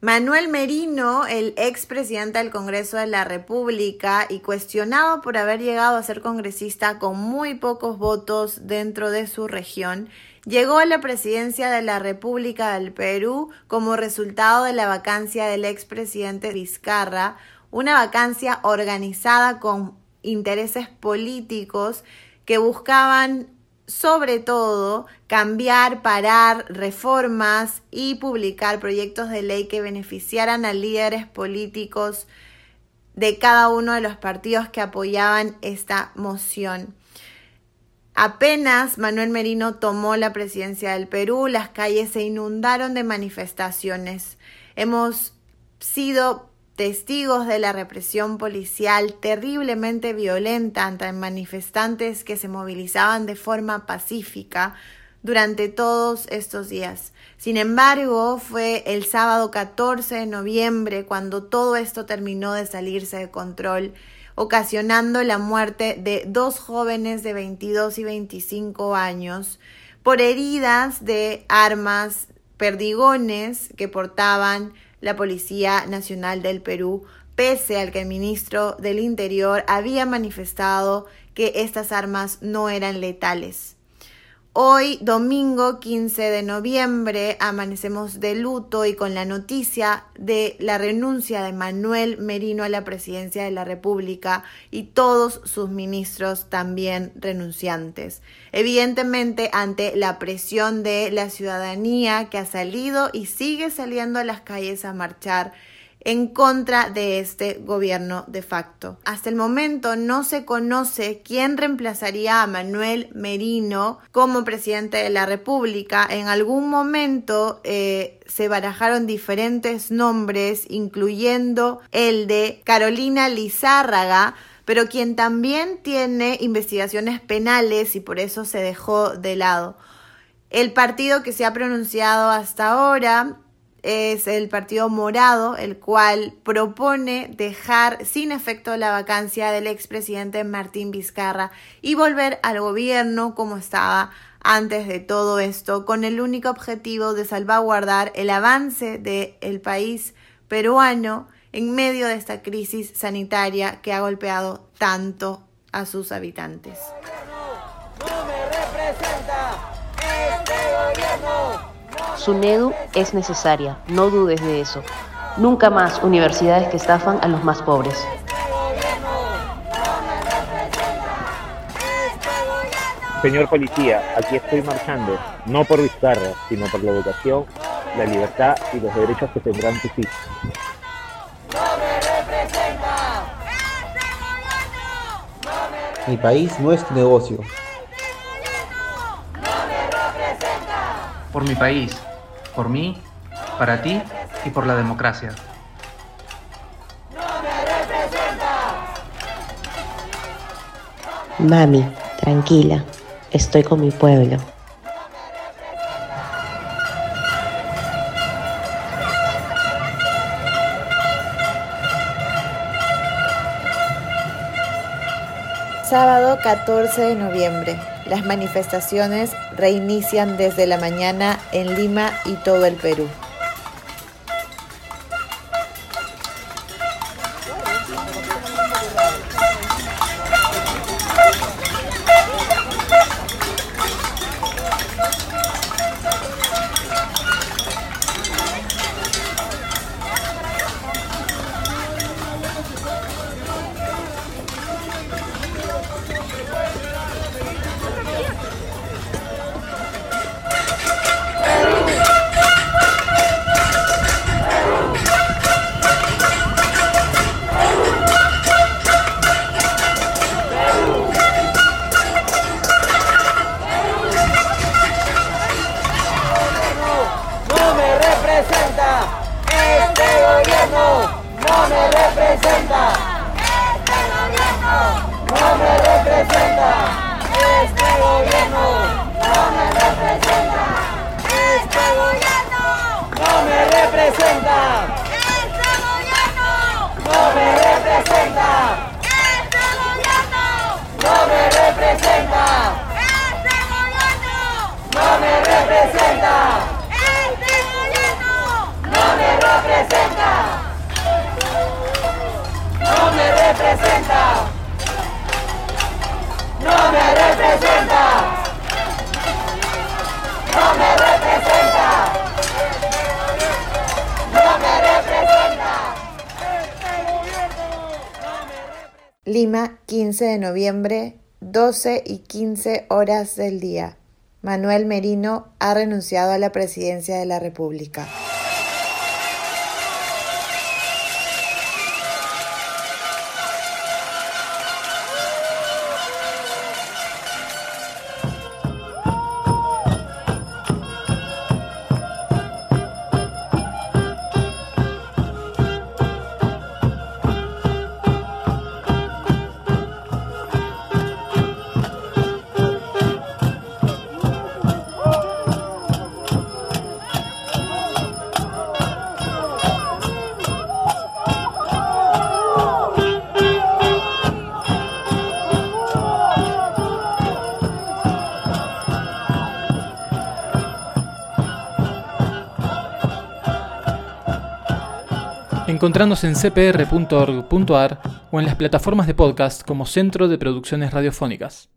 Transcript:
Manuel Merino, el expresidente del Congreso de la República y cuestionado por haber llegado a ser congresista con muy pocos votos dentro de su región, llegó a la presidencia de la República del Perú como resultado de la vacancia del expresidente Vizcarra, una vacancia organizada con intereses políticos que buscaban sobre todo cambiar, parar reformas y publicar proyectos de ley que beneficiaran a líderes políticos de cada uno de los partidos que apoyaban esta moción. Apenas Manuel Merino tomó la presidencia del Perú, las calles se inundaron de manifestaciones. Hemos sido testigos de la represión policial terriblemente violenta ante manifestantes que se movilizaban de forma pacífica durante todos estos días. Sin embargo, fue el sábado 14 de noviembre cuando todo esto terminó de salirse de control, ocasionando la muerte de dos jóvenes de 22 y 25 años por heridas de armas perdigones que portaban la Policía Nacional del Perú, pese al que el ministro del Interior había manifestado que estas armas no eran letales. Hoy, domingo 15 de noviembre, amanecemos de luto y con la noticia de la renuncia de Manuel Merino a la presidencia de la República y todos sus ministros también renunciantes. Evidentemente, ante la presión de la ciudadanía que ha salido y sigue saliendo a las calles a marchar, en contra de este gobierno de facto. Hasta el momento no se conoce quién reemplazaría a Manuel Merino como presidente de la República. En algún momento eh, se barajaron diferentes nombres, incluyendo el de Carolina Lizárraga, pero quien también tiene investigaciones penales y por eso se dejó de lado. El partido que se ha pronunciado hasta ahora es el Partido Morado, el cual propone dejar sin efecto la vacancia del expresidente Martín Vizcarra y volver al gobierno como estaba antes de todo esto, con el único objetivo de salvaguardar el avance del país peruano en medio de esta crisis sanitaria que ha golpeado tanto a sus habitantes. Me representa este gobierno. SUNEDU es necesaria, no dudes de eso. Nunca más universidades que estafan a los más pobres. Señor policía, aquí estoy marchando, no por Vizcarra, sino por la educación, la libertad y los derechos que tendrán tus hijos. Mi país no es tu negocio. Por mi país, por mí, para ti y por la democracia. Mami, tranquila, estoy con mi pueblo. Sábado 14 de noviembre. Las manifestaciones reinician desde la mañana en Lima y todo el Perú. representa. Este gobierno no me representa. No me representa. No me representa. No me representa. No me representa. Lima, 15 de noviembre, 12 y 15 horas del día. Manuel Merino ha renunciado a la presidencia de la República. Encontrarnos en cpr.org.ar o en las plataformas de podcast como Centro de Producciones Radiofónicas.